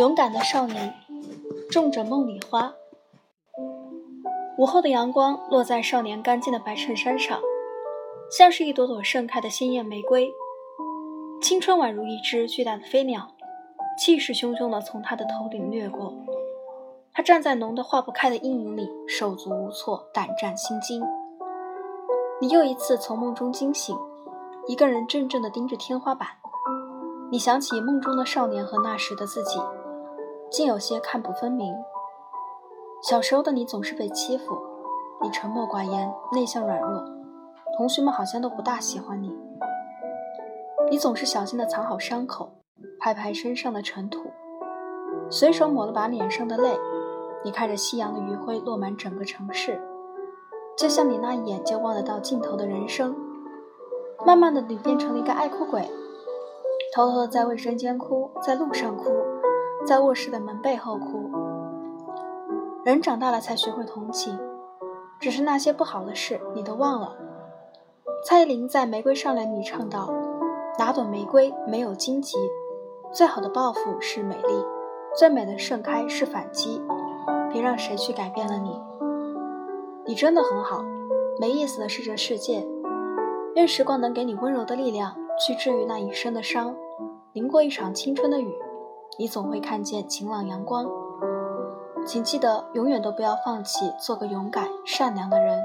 勇敢的少年，种着梦里花。午后的阳光落在少年干净的白衬衫上，像是一朵朵盛开的鲜艳玫瑰。青春宛如一只巨大的飞鸟，气势汹汹地从他的头顶掠过。他站在浓得化不开的阴影里，手足无措，胆战心惊。你又一次从梦中惊醒，一个人怔怔地盯着天花板。你想起梦中的少年和那时的自己。竟有些看不分明。小时候的你总是被欺负，你沉默寡言，内向软弱，同学们好像都不大喜欢你。你总是小心地藏好伤口，拍拍身上的尘土，随手抹了把脸上的泪。你看着夕阳的余晖落满整个城市，就像你那一眼就望得到尽头的人生。慢慢的，你变成了一个爱哭鬼，偷偷的在卫生间哭，在路上哭。在卧室的门背后哭。人长大了才学会同情，只是那些不好的事你都忘了。蔡依林在《玫瑰少年》里唱道：“哪朵玫瑰没有荆棘？最好的报复是美丽，最美的盛开是反击。别让谁去改变了你。你真的很好，没意思的是这世界。愿时光能给你温柔的力量，去治愈那一生的伤，淋过一场青春的雨。”你总会看见晴朗阳光，请记得永远都不要放弃做个勇敢善良的人。